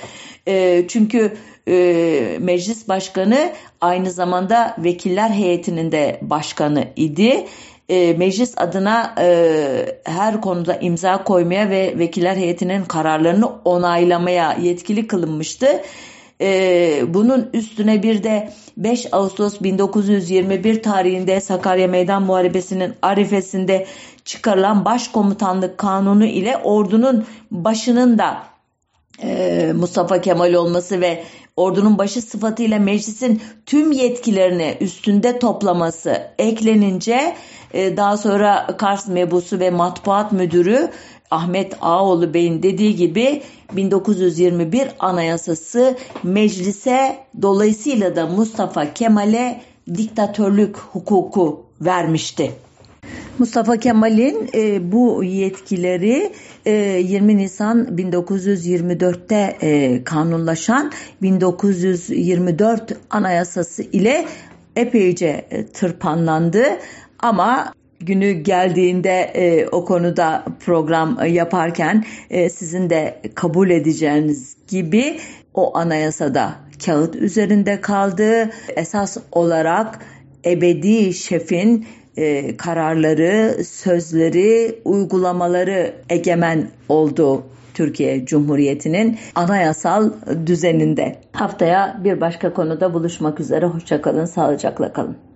E, çünkü e, meclis başkanı aynı zamanda vekiller heyetinin de başkanı idi e, meclis adına e, her konuda imza koymaya ve vekiller heyetinin kararlarını onaylamaya yetkili kılınmıştı. E, bunun üstüne bir de 5 Ağustos 1921 tarihinde Sakarya Meydan Muharebesi'nin arifesinde çıkarılan başkomutanlık kanunu ile ordunun başının da Mustafa Kemal olması ve ordunun başı sıfatıyla meclisin tüm yetkilerini üstünde toplaması eklenince e, daha sonra Kars Mebusu ve Matbuat Müdürü Ahmet Ağoğlu Bey'in dediği gibi 1921 Anayasası meclise dolayısıyla da Mustafa Kemal'e diktatörlük hukuku vermişti. Mustafa Kemal'in e, bu yetkileri e, 20 Nisan 1924'te e, kanunlaşan 1924 Anayasası ile epeyce e, tırpanlandı ama günü geldiğinde e, o konuda program yaparken e, sizin de kabul edeceğiniz gibi o anayasada kağıt üzerinde kaldı. Esas olarak ebedi şefin e, kararları, sözleri, uygulamaları egemen oldu Türkiye Cumhuriyeti'nin anayasal düzeninde. Haftaya bir başka konuda buluşmak üzere. Hoşçakalın, sağlıcakla kalın.